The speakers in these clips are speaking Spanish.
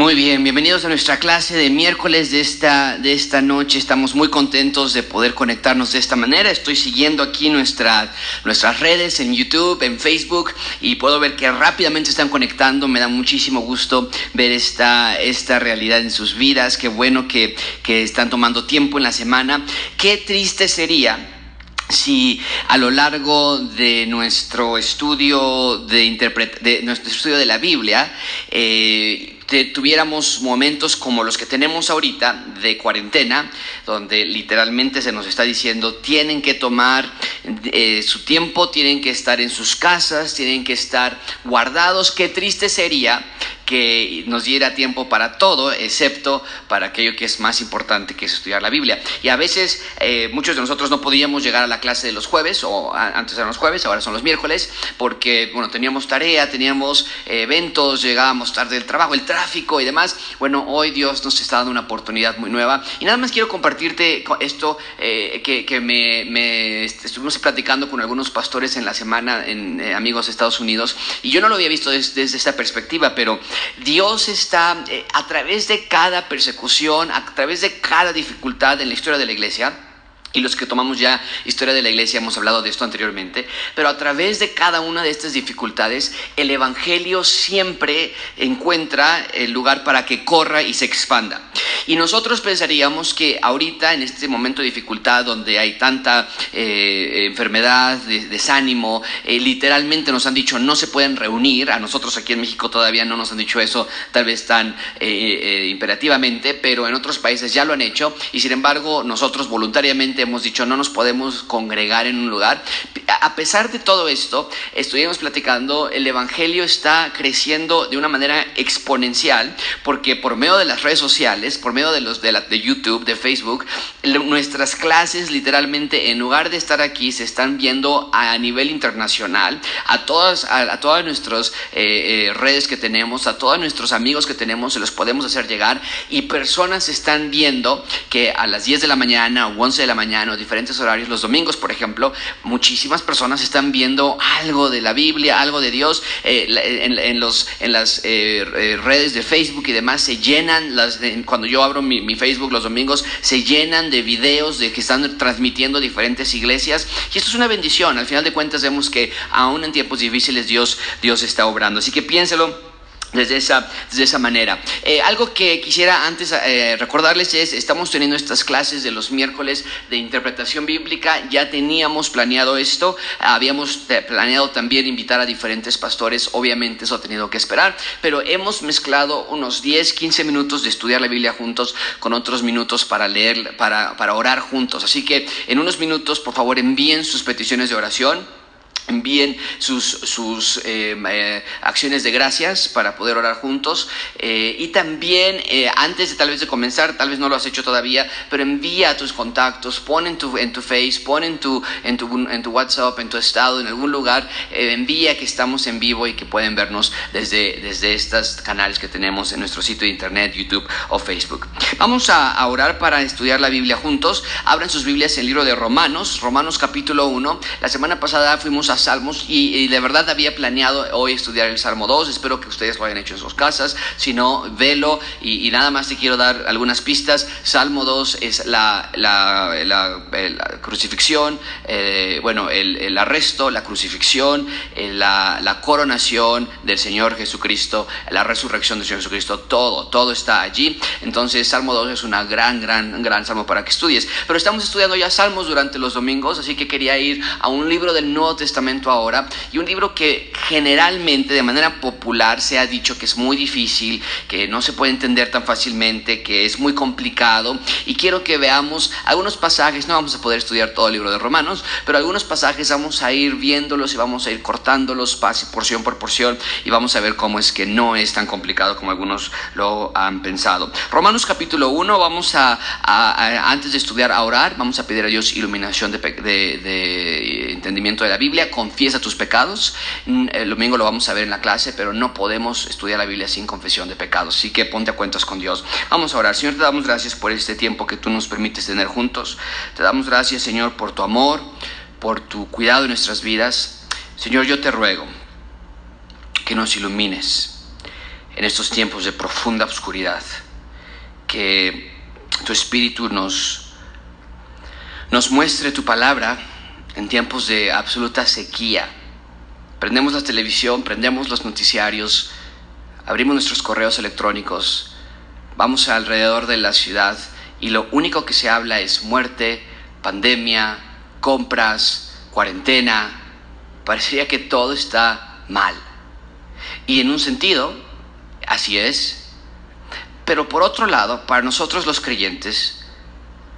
Muy bien, bienvenidos a nuestra clase de miércoles de esta, de esta noche. Estamos muy contentos de poder conectarnos de esta manera. Estoy siguiendo aquí nuestra, nuestras redes en YouTube, en Facebook y puedo ver que rápidamente están conectando. Me da muchísimo gusto ver esta, esta realidad en sus vidas. Qué bueno que, que están tomando tiempo en la semana. Qué triste sería si a lo largo de nuestro estudio de, de nuestro estudio de la Biblia eh, tuviéramos momentos como los que tenemos ahorita de cuarentena, donde literalmente se nos está diciendo tienen que tomar eh, su tiempo, tienen que estar en sus casas, tienen que estar guardados. Qué triste sería que nos diera tiempo para todo, excepto para aquello que es más importante, que es estudiar la Biblia. Y a veces eh, muchos de nosotros no podíamos llegar a la clase de los jueves, o antes eran los jueves, ahora son los miércoles, porque bueno, teníamos tarea, teníamos eventos, llegábamos tarde del trabajo, el tráfico y demás. Bueno, hoy Dios nos está dando una oportunidad muy nueva. Y nada más quiero compartirte esto eh, que, me, estuvimos platicando con algunos pastores en la semana, en eh, amigos Estados Unidos, y yo no lo había visto desde esta perspectiva, pero Dios está eh, a través de cada persecución, a través de cada dificultad en la historia de la iglesia, y los que tomamos ya historia de la iglesia hemos hablado de esto anteriormente, pero a través de cada una de estas dificultades, el Evangelio siempre encuentra el lugar para que corra y se expanda. Y nosotros pensaríamos que ahorita, en este momento de dificultad, donde hay tanta eh, enfermedad, desánimo, eh, literalmente nos han dicho no se pueden reunir, a nosotros aquí en México todavía no nos han dicho eso, tal vez tan eh, imperativamente, pero en otros países ya lo han hecho, y sin embargo nosotros voluntariamente hemos dicho no nos podemos congregar en un lugar. A pesar de todo esto, estuvimos platicando, el Evangelio está creciendo de una manera exponencial porque por medio de las redes sociales, por medio de, los, de, la, de YouTube, de Facebook, nuestras clases literalmente en lugar de estar aquí se están viendo a nivel internacional, a todas, a, todas nuestras eh, eh, redes que tenemos, a todos nuestros amigos que tenemos, se los podemos hacer llegar y personas están viendo que a las 10 de la mañana o 11 de la mañana mañana diferentes horarios, los domingos, por ejemplo, muchísimas personas están viendo algo de la Biblia, algo de Dios. Eh, en, los, en las eh, eh, redes de Facebook y demás se llenan, las, cuando yo abro mi, mi, Facebook los domingos, se llenan de videos de que están transmitiendo diferentes iglesias. Y esto es una bendición. Al final de cuentas vemos que aún en tiempos difíciles Dios, Dios está obrando. Así que piénselo desde esa, desde esa manera. Eh, algo que quisiera antes eh, recordarles es, estamos teniendo estas clases de los miércoles de interpretación bíblica, ya teníamos planeado esto, habíamos eh, planeado también invitar a diferentes pastores, obviamente eso ha tenido que esperar, pero hemos mezclado unos 10, 15 minutos de estudiar la Biblia juntos con otros minutos para leer, para, para orar juntos. Así que en unos minutos, por favor, envíen sus peticiones de oración envíen sus, sus eh, eh, acciones de gracias para poder orar juntos. Eh, y también antes de tal vez de comenzar tal vez no lo has hecho todavía pero envía tus contactos pon en tu, en tu face pon en tu, en tu, en tu whatsapp en tu estado en algún lugar envía que estamos en vivo y que pueden vernos desde, desde estos canales que tenemos en nuestro sitio de internet youtube o facebook. Vamos a, a orar para estudiar la biblia juntos. Abran sus biblias en el libro de romanos romanos capítulo 1 la semana pasada fuimos a salmos y, de verdad había planeado hoy estudiar el Salmo 2, espero que ustedes lo hayan hecho en sus casas, si no, velo y, nada más te quiero dar algunas pistas. Salmo 2 es la, crucifixión, eh, bueno, el, arresto, la crucifixión, eh, la, coronación del Señor Jesucristo, la resurrección del Señor Jesucristo, todo, todo está allí. Entonces, Salmo 2 es una gran, gran, gran salmo para que estudies. Pero estamos estudiando ya salmos durante los domingos, así que quería ir a un libro del Nuevo Testamento ahora y un libro que generalmente de manera popular se ha dicho que es muy difícil, que no se puede entender tan fácilmente, que es muy complicado y quiero que veamos algunos pasajes, no vamos a poder estudiar todo el libro de Romanos, pero algunos pasajes vamos a ir viéndolos y vamos a ir cortándolos porción por porción y vamos a ver cómo es que no es tan complicado como algunos lo han pensado. Romanos capítulo 1, vamos a, antes de estudiar a orar, vamos a pedir a Dios iluminación de, de entendimiento de la Biblia confiesa tus pecados. Mm, el domingo lo vamos a ver en la clase, pero no podemos estudiar la Biblia sin confesión de pecados. Así que ponte a cuentas con Dios. Vamos a orar. Señor, te damos gracias por este tiempo que tú nos permites tener juntos. Te damos gracias, Señor, por tu amor, por tu cuidado en nuestras vidas. Señor, yo te ruego que nos ilumines en estos tiempos de profunda oscuridad. Que tu Espíritu nos, nos muestre tu palabra en tiempos de absoluta sequía. Prendemos la televisión, prendemos los noticiarios, abrimos nuestros correos electrónicos, vamos alrededor de la ciudad y lo único que se habla es muerte, pandemia, compras, cuarentena. Parecería que todo está mal. Y en un sentido, así es. Pero por otro lado, para nosotros los creyentes,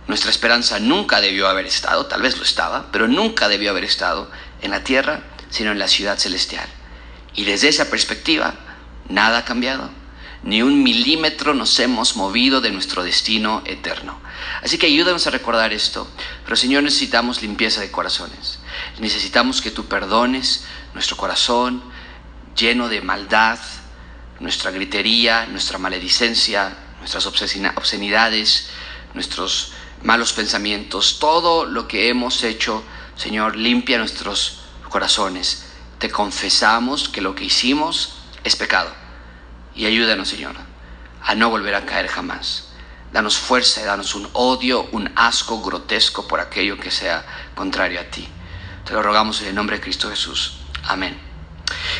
nuestra esperanza nunca debió haber estado, tal vez lo estaba, pero nunca debió haber estado en la tierra, sino en la ciudad celestial. Y desde esa perspectiva, nada ha cambiado. Ni un milímetro nos hemos movido de nuestro destino eterno. Así que ayúdanos a recordar esto. Pero Señor, necesitamos limpieza de corazones. Necesitamos que tú perdones nuestro corazón lleno de maldad, nuestra gritería, nuestra maledicencia, nuestras obscenidades, nuestros malos pensamientos, todo lo que hemos hecho, Señor, limpia nuestros corazones. Te confesamos que lo que hicimos es pecado. Y ayúdanos, Señor, a no volver a caer jamás. Danos fuerza y danos un odio, un asco grotesco por aquello que sea contrario a ti. Te lo rogamos en el nombre de Cristo Jesús. Amén.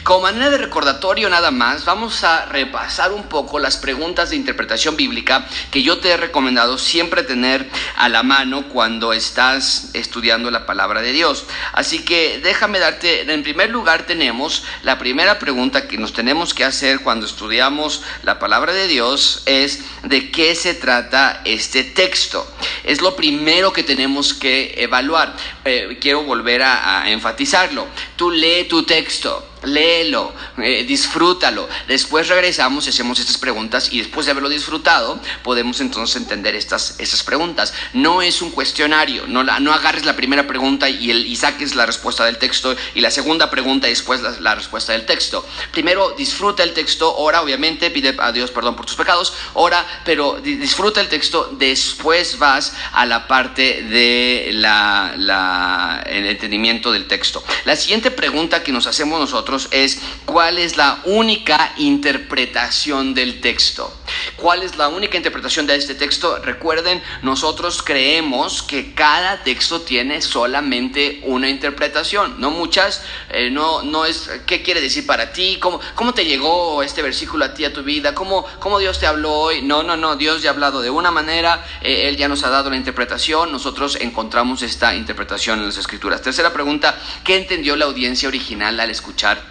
Como manera de recordatorio nada más, vamos a repasar un poco las preguntas de interpretación bíblica que yo te he recomendado siempre tener a la mano cuando estás estudiando la palabra de Dios. Así que déjame darte, en primer lugar tenemos la primera pregunta que nos tenemos que hacer cuando estudiamos la palabra de Dios es de qué se trata este texto. Es lo primero que tenemos que evaluar. Eh, quiero volver a enfatizarlo. Tú lee tu texto léelo, eh, disfrútalo. Después regresamos y hacemos estas preguntas y después de haberlo disfrutado podemos entonces entender estas, estas preguntas. No es un cuestionario, no, la, no agarres la primera pregunta y, el, y saques la respuesta del texto y la segunda pregunta y después la, respuesta del texto. Primero disfruta el texto, ora obviamente, pide a Dios perdón por tus pecados, ora, pero disfruta el texto, después vas a la parte de la, entendimiento del texto. La siguiente pregunta que nos hacemos nosotros es cuál es la única interpretación del texto. ¿Cuál es la única interpretación de este texto? Recuerden, nosotros creemos que cada texto tiene solamente una interpretación, no muchas, eh, no, no es, ¿qué quiere decir para ti? ¿Cómo, ¿Cómo te llegó este versículo a ti, a tu vida? ¿Cómo, cómo Dios te habló hoy? No, no, no, Dios ya ha hablado de una manera, eh, Él ya nos ha dado la interpretación, nosotros encontramos esta interpretación en las escrituras. Tercera pregunta, ¿qué entendió la audiencia original al escuchar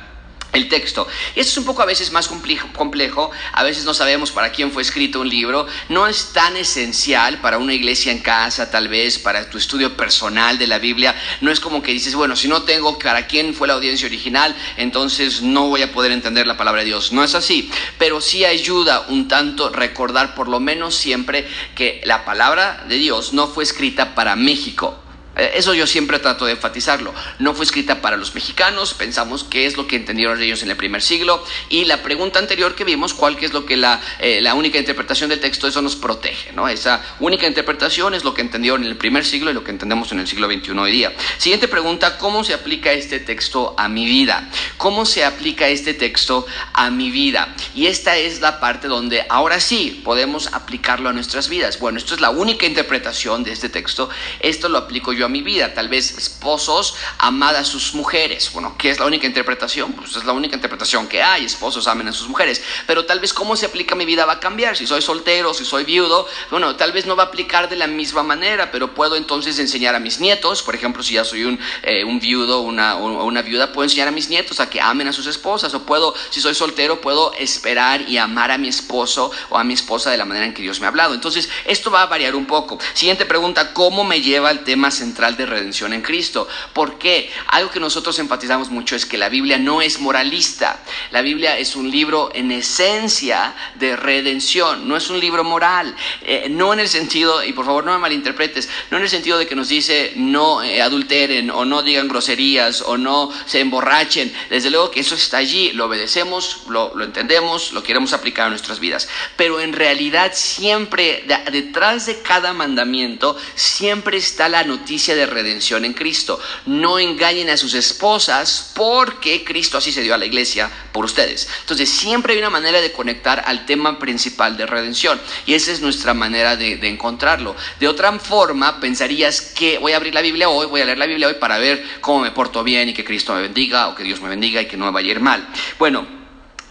el texto. Y esto es un poco a veces más complejo, a veces no sabemos para quién fue escrito un libro, no es tan esencial para una iglesia en casa, tal vez, para tu estudio personal de la Biblia, no es como que dices, bueno, si no tengo para quién fue la audiencia original, entonces no voy a poder entender la palabra de Dios, no es así, pero sí ayuda un tanto recordar por lo menos siempre que la palabra de Dios no fue escrita para México, eso yo siempre trato de enfatizarlo. No fue escrita para los mexicanos, pensamos qué es lo que entendieron ellos en el primer siglo y la pregunta anterior que vimos, cuál es lo que la, eh, la única interpretación del texto, eso nos protege, ¿no? Esa única interpretación es lo que entendieron en el primer siglo y lo que entendemos en el siglo XXI hoy día. Siguiente pregunta, ¿cómo se aplica este texto a mi vida? ¿Cómo se aplica este texto a mi vida? Y esta es la parte donde ahora sí podemos aplicarlo a nuestras vidas. Bueno, esto es la única interpretación de este texto, esto lo aplico yo a mi vida. Tal vez esposos amad a sus mujeres. Bueno, ¿qué es la única interpretación? Pues es la única interpretación que hay. Esposos amen a sus mujeres. Pero tal vez cómo se aplica mi vida va a cambiar. Si soy soltero, si soy viudo, bueno, tal vez no va a aplicar de la misma manera, pero puedo entonces enseñar a mis nietos, por ejemplo, si ya soy un, eh, viudo una, o una viuda, puedo enseñar a mis nietos a que amen a sus esposas. O puedo, si soy soltero, puedo esperar y amar a mi esposo o a mi esposa de la manera en que Dios me ha hablado. Entonces, esto va a variar un poco. Siguiente pregunta, ¿cómo me lleva el tema central? Central de redención en Cristo. ¿Por qué? Algo que nosotros enfatizamos mucho es que la Biblia no es moralista. La Biblia es un libro en esencia de redención, no es un libro moral. Eh, no en el sentido, y por favor no me malinterpretes, no en el sentido de que nos dice no eh, adulteren o no digan groserías o no se emborrachen. Desde luego que eso está allí, lo obedecemos, lo, lo entendemos, lo queremos aplicar a nuestras vidas. Pero en realidad siempre, detrás de cada mandamiento, siempre está la noticia de redención en Cristo. No engañen a sus esposas porque Cristo así se dio a la iglesia por ustedes. Entonces siempre hay una manera de conectar al tema principal de redención y esa es nuestra manera de, de encontrarlo. De otra forma, pensarías que voy a abrir la Biblia hoy, voy a leer la Biblia hoy para ver cómo me porto bien y que Cristo me bendiga o que Dios me bendiga y que no me vaya a ir mal. Bueno,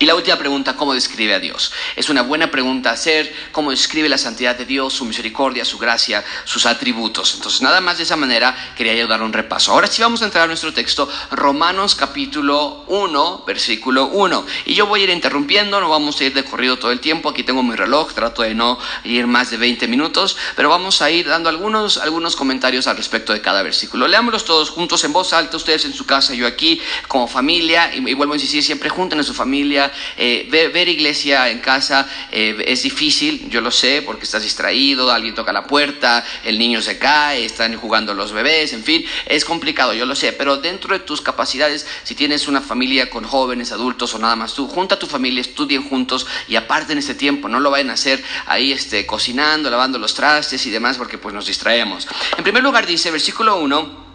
y la última pregunta, ¿cómo describe a Dios? Es una buena pregunta hacer, ¿cómo describe la santidad de Dios, su misericordia, su gracia, sus atributos? Entonces, nada más de esa manera quería yo dar un repaso. Ahora sí vamos a entrar a nuestro texto, Romanos capítulo 1, versículo 1. Y yo voy a ir interrumpiendo, no vamos a ir de corrido todo el tiempo, aquí tengo mi reloj, trato de no ir más de 20 minutos, pero vamos a ir dando algunos, algunos comentarios al respecto de cada versículo. Leámoslos todos juntos en voz alta, ustedes en su casa, yo aquí, como familia, y, y vuelvo a insistir, siempre junten a su familia eh, ver, iglesia en casa eh, es difícil, yo lo sé, porque estás distraído, alguien toca la puerta, el niño se cae, están jugando los bebés, en fin, es complicado, yo lo sé, pero dentro de tus capacidades, si tienes una familia con jóvenes, adultos o nada más tú, junta a tu familia, estudien juntos y aparten este tiempo, no lo vayan a hacer ahí este, cocinando, lavando los trastes y demás, porque pues nos distraemos. En primer lugar dice, versículo 1,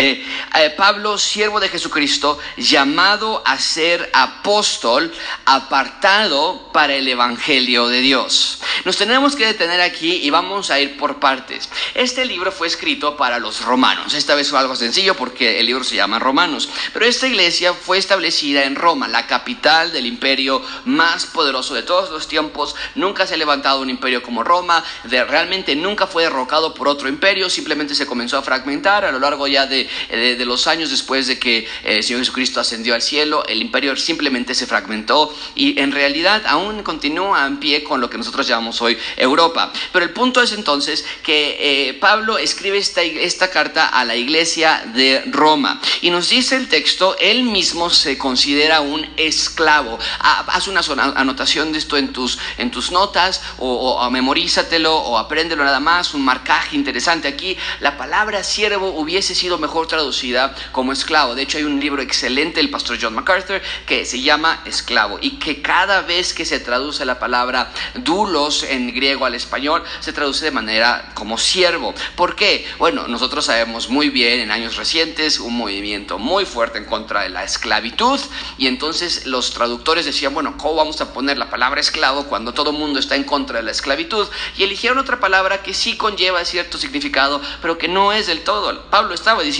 eh, eh, Pablo, siervo de Jesucristo, llamado a ser apóstol, apartado para el Evangelio de Dios. Nos tenemos que detener aquí y vamos a ir por partes. Este libro fue escrito para los romanos. Esta vez fue algo sencillo porque el libro se llama Romanos. Pero esta iglesia fue establecida en Roma, la capital del imperio más poderoso de todos los tiempos. Nunca se ha levantado un imperio como Roma. realmente nunca fue derrocado por otro imperio. Simplemente se comenzó a fragmentar a lo largo ya de de, los años después de que eh, el Señor Jesucristo ascendió al cielo, el imperio simplemente se fragmentó y en realidad aún continúa en pie con lo que nosotros llamamos hoy Europa. Pero el punto es entonces que eh, Pablo escribe esta, esta carta a la iglesia de Roma y nos dice el texto, él mismo se considera un esclavo. Haz una anotación de esto en tus, en tus notas o, o memorízatelo o apréndelo nada más, un marcaje interesante aquí. La palabra siervo hubiese sido mejor traducida como esclavo. De hecho, hay un libro excelente del pastor John MacArthur que se llama Esclavo y que cada vez que se traduce la palabra dulos en griego al español, se traduce de manera como siervo. ¿Por qué? Bueno, nosotros sabemos muy bien en años recientes un movimiento muy fuerte en contra de la esclavitud y entonces los traductores decían, bueno, ¿cómo vamos a poner la palabra esclavo cuando todo el mundo está en contra de la esclavitud? Y eligieron otra palabra que sí conlleva cierto significado, pero que no es del todo. Pablo estaba diciendo,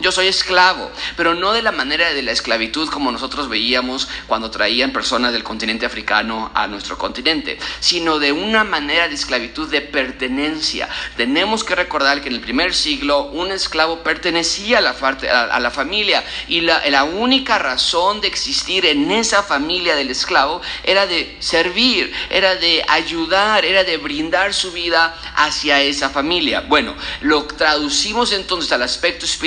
yo soy esclavo, pero no de la manera de la esclavitud como nosotros veíamos cuando traían personas del continente africano a nuestro continente, sino de una manera de esclavitud de pertenencia. Tenemos que recordar que en el primer siglo un esclavo pertenecía a la, a la familia y la, la única razón de existir en esa familia del esclavo era de servir, era de ayudar, era de brindar su vida hacia esa familia. Bueno, lo traducimos entonces al aspecto espiritual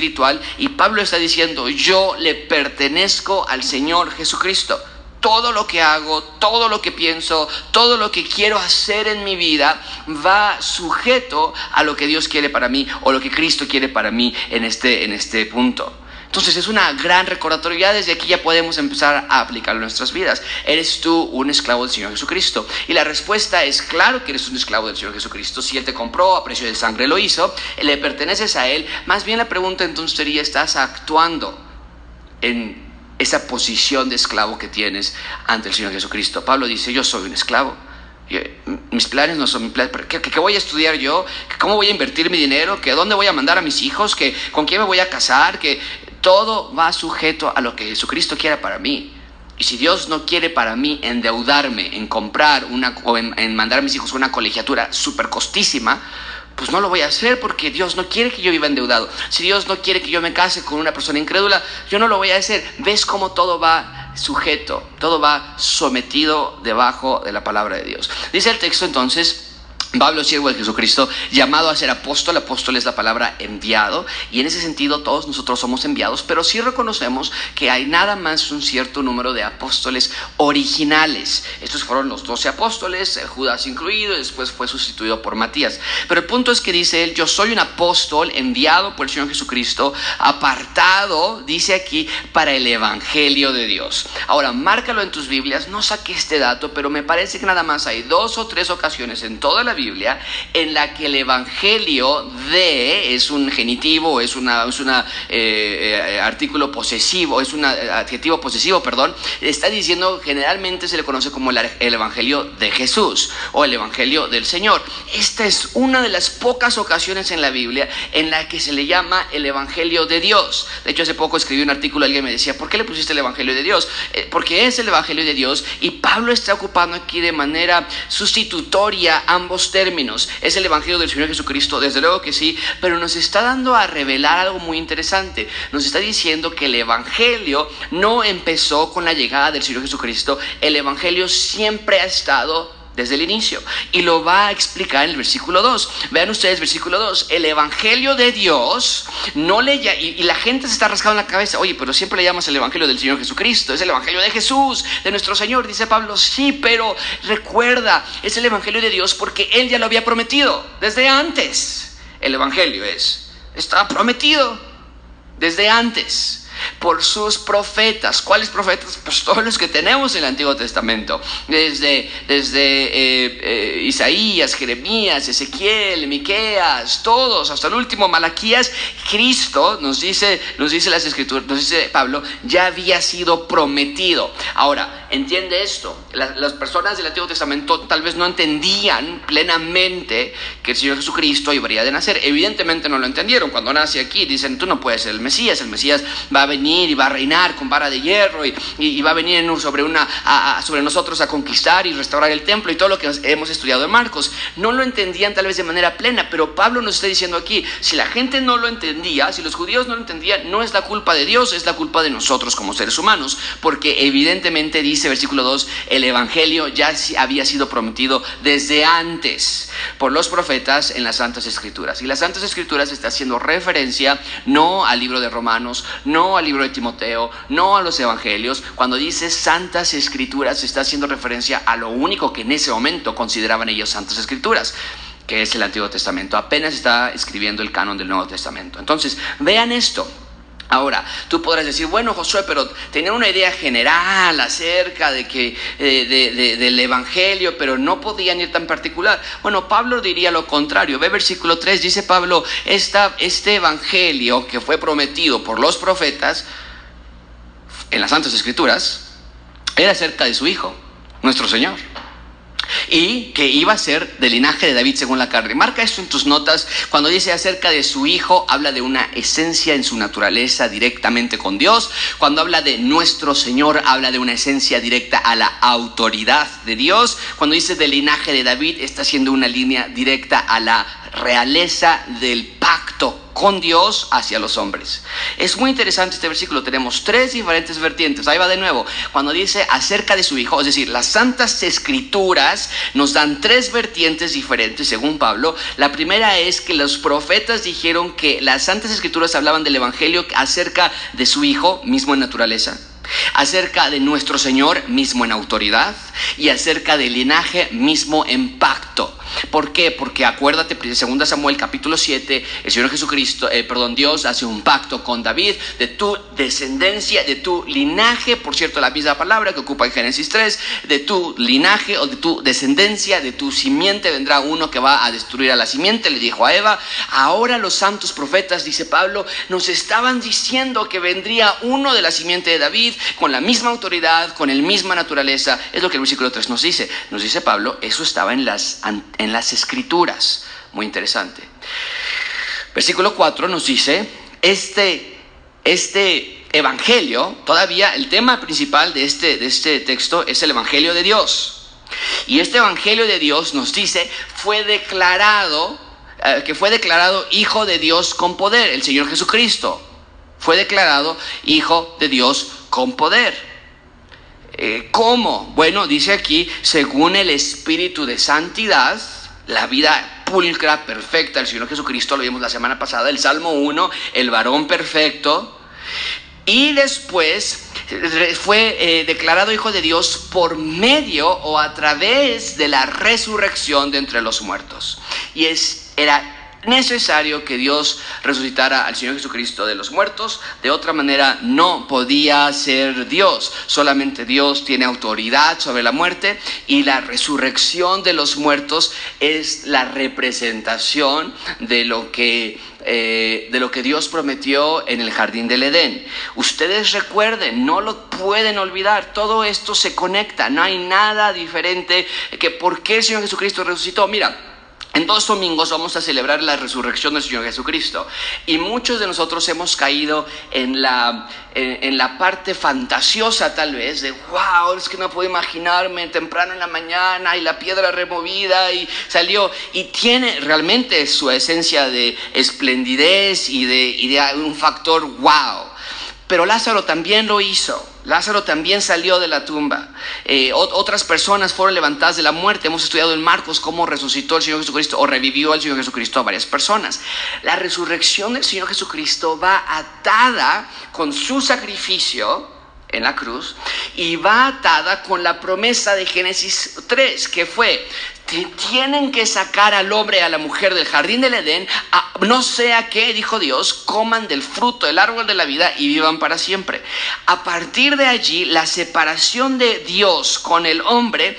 y Pablo está diciendo, yo le pertenezco al Señor Jesucristo. Todo lo que hago, todo lo que pienso, todo lo que quiero hacer en mi vida va sujeto a lo que Dios quiere para mí o lo que Cristo quiere para mí en este, en este punto. Entonces es una gran recordatorio. Ya desde aquí ya podemos empezar a aplicarlo en nuestras vidas. ¿Eres tú un esclavo del Señor Jesucristo? Y la respuesta es claro que eres un esclavo del Señor Jesucristo. Si Él te compró a precio de sangre, lo hizo. Le perteneces a Él. Más bien la pregunta entonces sería, ¿estás actuando en esa posición de esclavo que tienes ante el Señor Jesucristo? Pablo dice, yo soy un esclavo. Mis planes no son mis planes. ¿Qué, voy a estudiar yo? ¿Cómo voy a invertir mi dinero? ¿Que ¿Dónde voy a mandar a mis hijos? ¿Que ¿Con quién me voy a casar? ¿Que todo va sujeto a lo que Jesucristo quiera para mí. Y si Dios no quiere para mí endeudarme en comprar una, o en, mandar a mis hijos una colegiatura súper costísima, pues no lo voy a hacer porque Dios no quiere que yo viva endeudado. Si Dios no quiere que yo me case con una persona incrédula, yo no lo voy a hacer. ¿Ves cómo todo va sujeto? Todo va sometido debajo de la palabra de Dios. Dice el texto entonces, Pablo, siervo de Jesucristo, llamado a ser apóstol, apóstol es la palabra enviado, y en ese sentido todos nosotros somos enviados, pero sí reconocemos que hay nada más un cierto número de apóstoles originales. Estos fueron los doce apóstoles, Judas incluido, y después fue sustituido por Matías. Pero el punto es que dice él, yo soy un apóstol enviado por el Señor Jesucristo, apartado, dice aquí, para el Evangelio de Dios. Ahora, márcalo en tus Biblias, no saqué este dato, pero me parece que nada más hay dos o tres ocasiones en toda la vida Biblia en la que el Evangelio de es un genitivo, es un es una, eh, eh, artículo posesivo, es un adjetivo posesivo, perdón, está diciendo generalmente se le conoce como el, el Evangelio de Jesús o el Evangelio del Señor. Esta es una de las pocas ocasiones en la Biblia en la que se le llama el Evangelio de Dios. De hecho, hace poco escribí un artículo, alguien me decía, ¿por qué le pusiste el Evangelio de Dios? Eh, porque es el Evangelio de Dios y Pablo está ocupando aquí de manera sustitutoria ambos términos. Es el Evangelio del Señor Jesucristo, desde luego que sí, pero nos está dando a revelar algo muy interesante. Nos está diciendo que el Evangelio no empezó con la llegada del Señor Jesucristo, el Evangelio siempre ha estado desde el inicio. Y lo va a explicar en el versículo 2. Vean ustedes, versículo 2. El Evangelio de Dios no le y, y la gente se está rascando la cabeza. Oye, pero siempre le llamas el Evangelio del Señor Jesucristo. Es el Evangelio de Jesús, de nuestro Señor. Dice Pablo, sí, pero recuerda, es el Evangelio de Dios porque Él ya lo había prometido desde antes. El Evangelio es, está prometido desde antes por sus profetas. ¿Cuáles profetas? Pues todos los que tenemos en el Antiguo Testamento, desde, desde eh, eh, Isaías, Jeremías, Ezequiel, Miqueas, todos, hasta el último Malaquías, Cristo, nos dice, nos dice las escrituras, nos dice Pablo, ya había sido prometido. Ahora, entiende esto, las, personas del Antiguo Testamento tal vez no entendían plenamente que el Señor Jesucristo habría de nacer. Evidentemente no lo entendieron. Cuando nace aquí, dicen, tú no puedes ser el Mesías, el Mesías va a venir y va a reinar con vara de hierro y, va a venir sobre, una, sobre nosotros a conquistar y restaurar el templo y todo lo que hemos estudiado en Marcos. No lo entendían tal vez de manera plena, pero Pablo nos está diciendo aquí, si la gente no lo entendía, si los judíos no lo entendían, no es la culpa de Dios, es la culpa de nosotros como seres humanos, porque evidentemente dice versículo 2, el Evangelio ya había sido prometido desde antes por los profetas en las Santas Escrituras. Y las Santas Escrituras está haciendo referencia no al libro de Romanos, no al libro de Timoteo, no a los Evangelios. Cuando dice Santas Escrituras está haciendo referencia a lo único que en ese momento consideraban ellos Santas Escrituras que es el Antiguo Testamento. Apenas está escribiendo el canon del Nuevo Testamento. Entonces, vean esto. Ahora, tú podrás decir, bueno, Josué, pero tenía una idea general acerca de que, eh, del Evangelio, pero no podían ir tan particular. Bueno, Pablo diría lo contrario. Ve versículo 3, dice Pablo, esta, este Evangelio que fue prometido por los profetas en las Santas Escrituras, era acerca de su Hijo, nuestro Señor y que iba a ser del linaje de David según la carne. Marca esto en tus notas. Cuando dice acerca de su hijo, habla de una esencia en su naturaleza directamente con Dios. Cuando habla de nuestro Señor, habla de una esencia directa a la autoridad de Dios. Cuando dice del linaje de David, está haciendo una línea directa a la realeza del pacto con Dios hacia los hombres. Es muy interesante este versículo. Tenemos tres diferentes vertientes. Ahí va de nuevo. Cuando dice acerca de su Hijo, es decir, las santas escrituras nos dan tres vertientes diferentes, según Pablo. La primera es que los profetas dijeron que las santas escrituras hablaban del Evangelio acerca de su Hijo, mismo en naturaleza acerca de nuestro Señor mismo en autoridad y acerca del linaje mismo en pacto. ¿Por qué? Porque acuérdate, 2 Samuel capítulo 7, el Señor Jesucristo, eh, perdón, Dios hace un pacto con David de tu descendencia, de tu linaje, por cierto, la misma palabra que ocupa en Génesis 3, de tu linaje o de tu descendencia, de tu simiente vendrá uno que va a destruir a la simiente, le dijo a Eva. Ahora los santos profetas, dice Pablo, nos estaban diciendo que vendría uno de la simiente de David con la misma autoridad, con la misma naturaleza. Es lo que el versículo 3 nos dice. Nos dice Pablo, eso estaba en las en las escrituras. Muy interesante. Versículo 4 nos dice, este, este evangelio, todavía el tema principal de este, de este texto es el evangelio de Dios. Y este evangelio de Dios nos dice, fue declarado, eh, que fue declarado hijo de Dios con poder, el Señor Jesucristo. Fue declarado hijo de Dios con poder. Eh, ¿Cómo? Bueno, dice aquí, según el Espíritu de Santidad, la vida pulcra, perfecta del Señor Jesucristo, lo vimos la semana pasada, el Salmo 1, el varón perfecto, y después fue eh, declarado hijo de Dios por medio o a través de la resurrección de entre los muertos. Y es, era necesario que Dios resucitara al Señor Jesucristo de los muertos. De otra manera, no podía ser Dios. Solamente Dios tiene autoridad sobre la muerte y la resurrección de los muertos es la representación de lo que eh, de lo que Dios prometió en el jardín del Edén. Ustedes recuerden, no lo pueden olvidar, todo esto se conecta, no hay nada diferente que por qué el Señor Jesucristo resucitó. Mira, en dos domingos vamos a celebrar la resurrección del Señor Jesucristo y muchos de nosotros hemos caído en la, en, la parte fantasiosa tal vez de, wow, es que no puedo imaginarme temprano en la mañana y la piedra removida y salió y tiene realmente su esencia de esplendidez y de, y de un factor wow. Pero Lázaro también lo hizo. Lázaro también salió de la tumba. Eh, otras personas fueron levantadas de la muerte. Hemos estudiado en Marcos cómo resucitó el Señor Jesucristo o revivió al Señor Jesucristo a varias personas. La resurrección del Señor Jesucristo va atada con su sacrificio en la cruz y va atada con la promesa de Génesis 3, que fue, tienen que sacar al hombre y a la mujer del jardín del Edén, no sea que, dijo Dios, coman del fruto del árbol de la vida y vivan para siempre. A partir de allí, la separación de Dios con el hombre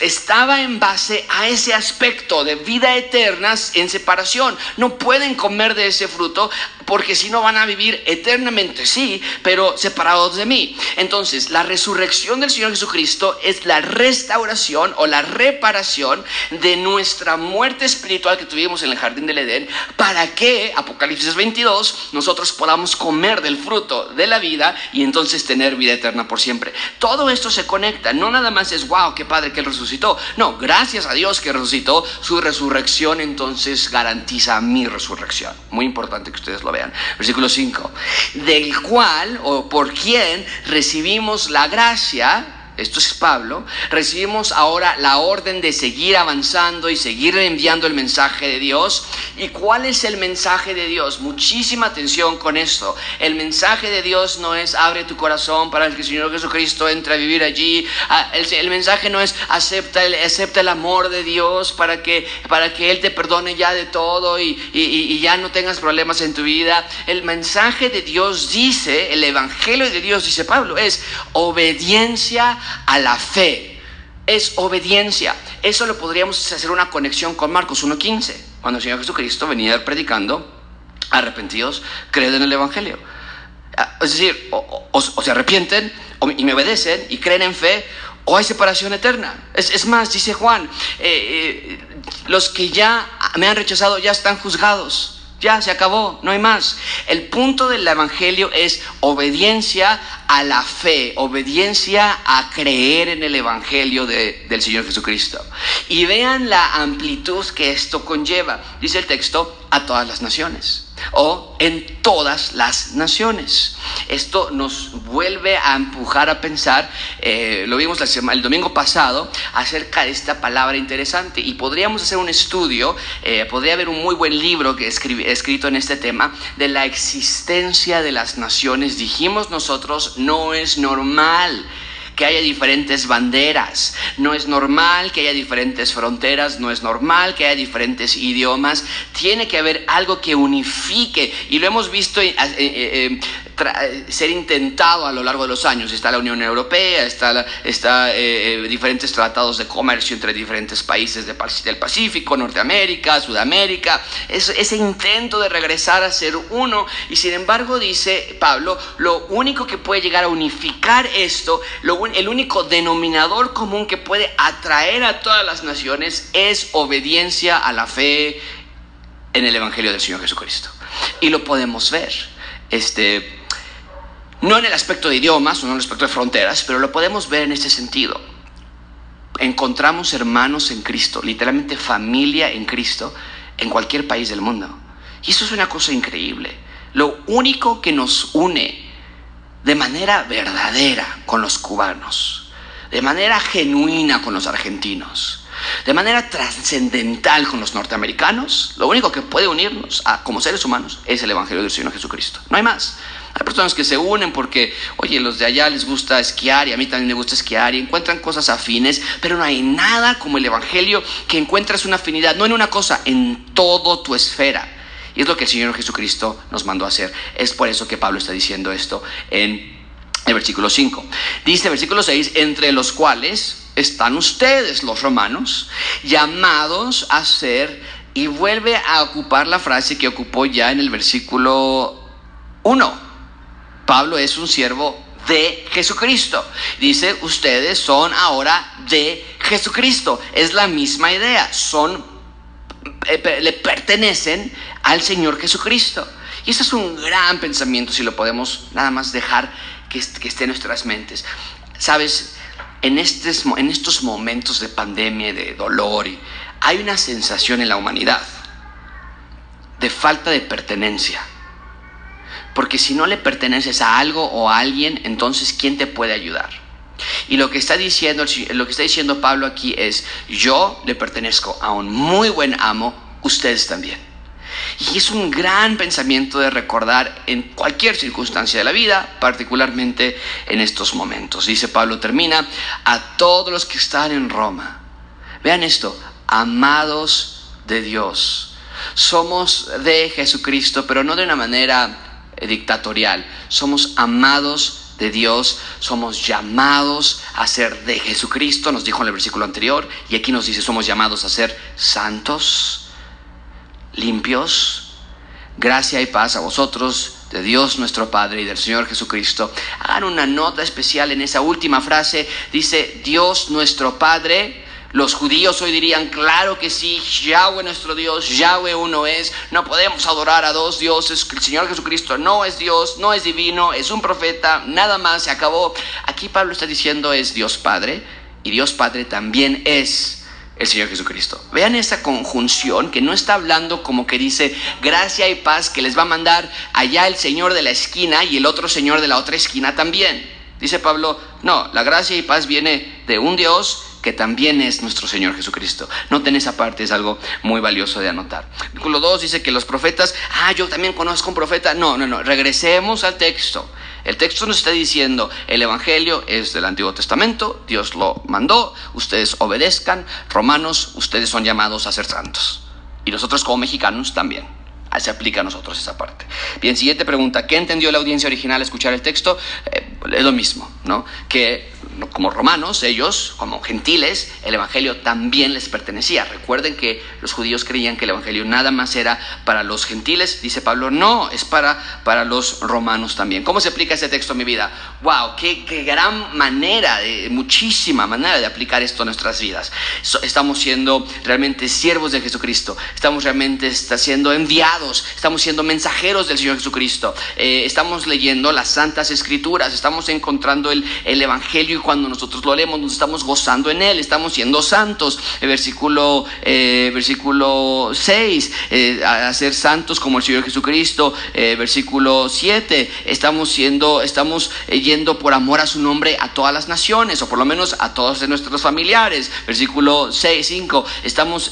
estaba en base a ese aspecto de vida eterna en separación. No pueden comer de ese fruto porque si no van a vivir eternamente, sí, pero separados de mí. Entonces, la resurrección del Señor Jesucristo es la restauración o la reparación de nuestra muerte espiritual que tuvimos en el jardín del Edén, para que, Apocalipsis 22, nosotros podamos comer del fruto de la vida y entonces tener vida eterna por siempre. Todo esto se conecta, no nada más es, wow, qué padre que Él resucitó. No, gracias a Dios que resucitó, su resurrección entonces garantiza mi resurrección. Muy importante que ustedes lo vean. Versículo 5, del cual o por quien recibimos la gracia esto es Pablo, recibimos ahora la orden de seguir avanzando y seguir enviando el mensaje de Dios. ¿Y cuál es el mensaje de Dios? Muchísima atención con esto. El mensaje de Dios no es abre tu corazón para que el Señor Jesucristo entre a vivir allí. Ah, el, mensaje no es acepta el, acepta el amor de Dios para que, para que Él te perdone ya de todo y, y ya no tengas problemas en tu vida. El mensaje de Dios dice, el Evangelio de Dios, dice Pablo, es obediencia a la fe. Es obediencia. Eso lo podríamos hacer una conexión con Marcos 1.15, cuando el Señor Jesucristo venía predicando, arrepentidos, creen en el Evangelio. Ah, es decir, o, se arrepienten y me obedecen y creen en fe, o hay separación eterna. Es, más, dice Juan, eh, eh, los que ya me han rechazado ya están juzgados. Ya se acabó, no hay más. El punto del Evangelio es obediencia a la fe, obediencia a creer en el Evangelio del Señor Jesucristo. Y vean la amplitud que esto conlleva. Dice el texto, a todas las naciones o en todas las naciones. Esto nos vuelve a empujar a pensar, eh, lo vimos el domingo pasado, acerca de esta palabra interesante y podríamos hacer un estudio, eh, podría haber un muy buen libro que escrito en este tema de la existencia de las naciones. Dijimos nosotros, no es normal que haya diferentes banderas, no es normal que haya diferentes fronteras, no es normal que haya diferentes idiomas, tiene que haber algo que unifique y lo hemos visto eh, eh, eh, ser intentado a lo largo de los años. Está la Unión Europea, está, diferentes tratados de comercio entre diferentes países del Pacífico, Norteamérica, Sudamérica. ese intento de regresar a ser uno. Y sin embargo, dice Pablo, lo único que puede llegar a unificar esto, lo el único denominador común que puede atraer a todas las naciones es obediencia a la fe en el Evangelio del Señor Jesucristo. Y lo podemos ver. Este, no en el aspecto de idiomas, no en el aspecto de fronteras, pero lo podemos ver en este sentido. Encontramos hermanos en Cristo, literalmente familia en Cristo, en cualquier país del mundo. Y eso es una cosa increíble. Lo único que nos une de manera verdadera con los cubanos, de manera genuina con los argentinos, de manera trascendental con los norteamericanos, lo único que puede unirnos a, como seres humanos es el Evangelio del Señor Jesucristo. No hay más. Hay personas que se unen porque, oye, los de allá les gusta esquiar y a mí también me gusta esquiar y encuentran cosas afines, pero no hay nada como el Evangelio que encuentres una afinidad, no en una cosa, en todo tu esfera. Y es lo que el Señor Jesucristo nos mandó a hacer. Es por eso que Pablo está diciendo esto en el versículo 5. Dice versículo 6, entre los cuales están ustedes, los romanos, llamados a ser, y vuelve a ocupar la frase que ocupó ya en el versículo 1 Pablo es un siervo de Jesucristo. Dice, ustedes son ahora de Jesucristo. Es la misma idea, son, le pertenecen al Señor Jesucristo. Y ese es un gran pensamiento si lo podemos nada más dejar que, esté en nuestras mentes. Sabes, en, en estos momentos de pandemia, de dolor, hay una sensación en la humanidad de falta de pertenencia porque si no le perteneces a algo o a alguien, entonces ¿quién te puede ayudar? Y lo que está diciendo, lo que está diciendo Pablo aquí es, yo le pertenezco a un muy buen amo, ustedes también. Y es un gran pensamiento de recordar en cualquier circunstancia de la vida, particularmente en estos momentos. Dice Pablo, termina, a todos los que están en Roma. Vean esto, amados de Dios. Somos de Jesucristo, pero no de una manera dictatorial. Somos amados de Dios, somos llamados a ser de Jesucristo, nos dijo en el versículo anterior, y aquí nos dice, somos llamados a ser santos, limpios. Gracia y paz a vosotros, de Dios nuestro Padre y del Señor Jesucristo. Hagan una nota especial en esa última frase. Dice, Dios nuestro Padre los judíos hoy dirían, claro que sí, Yahweh nuestro Dios, Yahweh uno es, no podemos adorar a dos dioses, el Señor Jesucristo no es Dios, no es divino, es un profeta, nada más, se acabó. Aquí Pablo está diciendo es Dios Padre y Dios Padre también es el Señor Jesucristo. Vean esa conjunción que no está hablando como que dice gracia y paz que les va a mandar allá el Señor de la esquina y el otro Señor de la otra esquina también. Dice Pablo, no, la gracia y paz viene de un Dios que también es nuestro Señor Jesucristo. Noten esa parte, es algo muy valioso de anotar. Versículo 2 dice que los profetas, ah, yo también conozco un profeta. No, no, no, regresemos al texto. El texto nos está diciendo, el Evangelio es del Antiguo Testamento, Dios lo mandó, ustedes obedezcan, romanos, ustedes son llamados a ser santos. Y nosotros como mexicanos también. Se aplica a nosotros esa parte. Bien, siguiente pregunta. ¿Qué entendió la audiencia original al escuchar el texto? Eh, es lo mismo, ¿no? Que como romanos, ellos, como gentiles, el Evangelio también les pertenecía. Recuerden que los judíos creían que el Evangelio nada más era para los gentiles. Dice Pablo, no, es para, para los romanos también. ¿Cómo se aplica ese texto a mi vida? ¡Wow! Qué, qué gran manera, de, muchísima manera de aplicar esto a nuestras vidas! estamos siendo realmente siervos de Jesucristo. Estamos realmente está siendo enviados. Estamos siendo mensajeros del Señor Jesucristo. Eh, estamos leyendo las santas escrituras. Estamos encontrando el, el Evangelio cuando nosotros lo leemos nos estamos gozando en Él, estamos siendo santos. Versículo, eh, versículo 6, eh, a ser santos como el Señor Jesucristo. Eh, versículo 7, estamos siendo, estamos yendo por amor a su nombre a todas las naciones, o por lo menos a todos nuestros familiares. Versículo 6, 5, estamos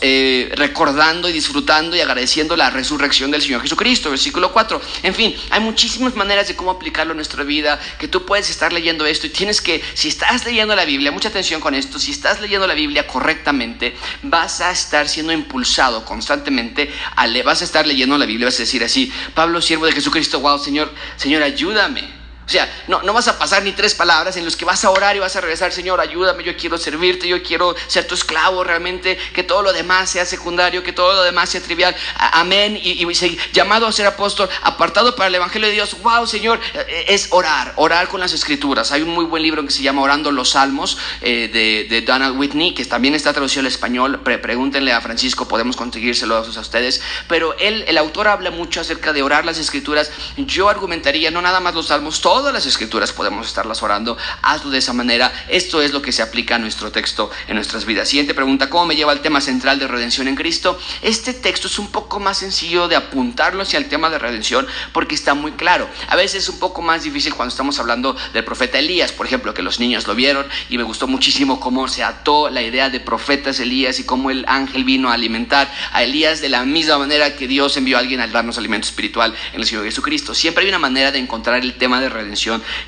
recordando y disfrutando y agradeciendo la resurrección del Señor Jesucristo. Versículo 4, en fin, hay muchísimas maneras de cómo aplicarlo en nuestra vida, que tú puedes estar leyendo esto y tienes que, si estás leyendo la Biblia, mucha atención con esto, si estás leyendo la Biblia correctamente, vas a estar siendo impulsado constantemente, a vas a estar leyendo la Biblia, vas a decir así, Pablo, siervo de Jesucristo, wow, Señor, Señor, ayúdame. O sea, no, no vas a pasar ni tres palabras en los que vas a orar y vas a regresar, Señor, ayúdame, yo quiero servirte, yo quiero ser tu esclavo realmente, que todo lo demás sea secundario, que todo lo demás sea trivial. Amén. Y, llamado a ser apóstol, apartado para el Evangelio de Dios. Wow, Señor, eh, es orar, orar con las escrituras. Hay un muy buen libro que se llama Orando los Salmos eh, de, de, Donald Whitney, que también está traducido al español. pregúntenle a Francisco, podemos conseguírselo a ustedes. Pero él, el autor habla mucho acerca de orar las escrituras. Yo argumentaría, no nada más los salmos, todos todas las escrituras podemos estarlas orando. Hazlo de esa manera. Esto es lo que se aplica a nuestro texto en nuestras vidas. Siguiente pregunta, ¿cómo me lleva al tema central de redención en Cristo? Este texto es un poco más sencillo de apuntarlo hacia el tema de redención porque está muy claro. A veces es un poco más difícil cuando estamos hablando del profeta Elías, por ejemplo, que los niños lo vieron y me gustó muchísimo cómo se ató la idea de profetas Elías y cómo el ángel vino a alimentar a Elías de la misma manera que Dios envió a alguien a darnos alimento espiritual en el Señor Jesucristo. Siempre hay una manera de encontrar el tema de redención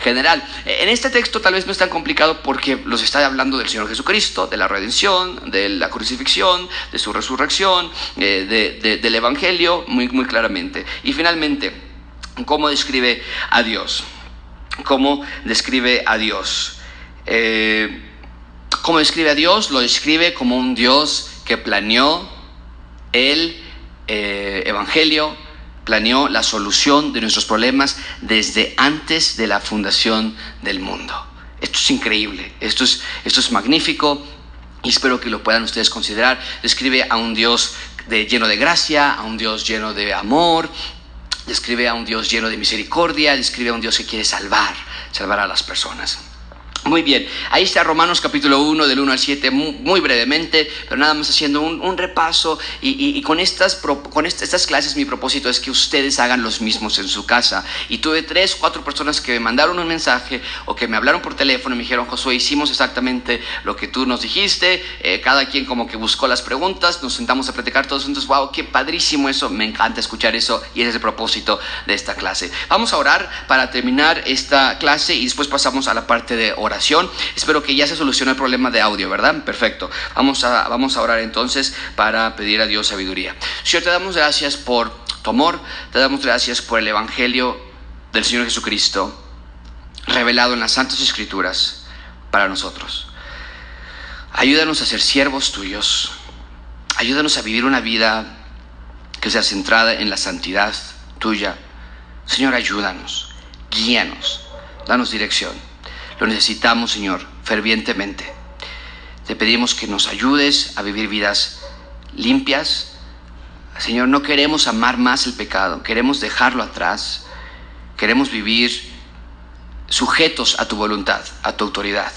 general. En este texto tal vez no es tan complicado porque los está hablando del Señor Jesucristo, de la redención, de la crucifixión, de su resurrección, eh, del Evangelio, muy, muy claramente. Y finalmente, ¿cómo describe a Dios? ¿Cómo describe a Dios? Eh, ¿Cómo describe a Dios? Lo describe como un Dios que planeó el eh, Evangelio, planeó la solución de nuestros problemas desde antes de la fundación del mundo. Esto es increíble, esto es, esto es magnífico y espero que lo puedan ustedes considerar. Describe a un Dios de, lleno de gracia, a un Dios lleno de amor, describe a un Dios lleno de misericordia, describe a un Dios que quiere salvar, salvar a las personas. Muy bien, ahí está Romanos capítulo 1 del 1 al 7 muy, brevemente, pero nada más haciendo un, repaso y, con, estas, con estas clases mi propósito es que ustedes hagan los mismos en su casa. Y tuve tres, cuatro personas que me mandaron un mensaje o que me hablaron por teléfono y me dijeron, Josué, hicimos exactamente lo que tú nos dijiste, eh, cada quien como que buscó las preguntas, nos sentamos a platicar todos juntos, wow, qué padrísimo eso, me encanta escuchar eso y ese es el propósito de esta clase. Vamos a orar para terminar esta clase y después pasamos a la parte de Espero que ya se solucionó el problema de audio, ¿verdad? Perfecto. Vamos a, vamos a orar entonces para pedir a Dios sabiduría. Señor, te damos gracias por tu amor, te damos gracias por el Evangelio del Señor Jesucristo revelado en las Santas Escrituras para nosotros. Ayúdanos a ser siervos tuyos. Ayúdanos a vivir una vida que sea centrada en la santidad tuya. Señor, ayúdanos, guíanos, danos dirección. Lo necesitamos, Señor, fervientemente. Te pedimos que nos ayudes a vivir vidas limpias. Señor, no queremos amar más el pecado, queremos dejarlo atrás. Queremos vivir sujetos a tu voluntad, a tu autoridad.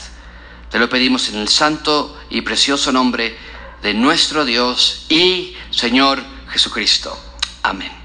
Te lo pedimos en el santo y precioso nombre de nuestro Dios y Señor Jesucristo. Amén.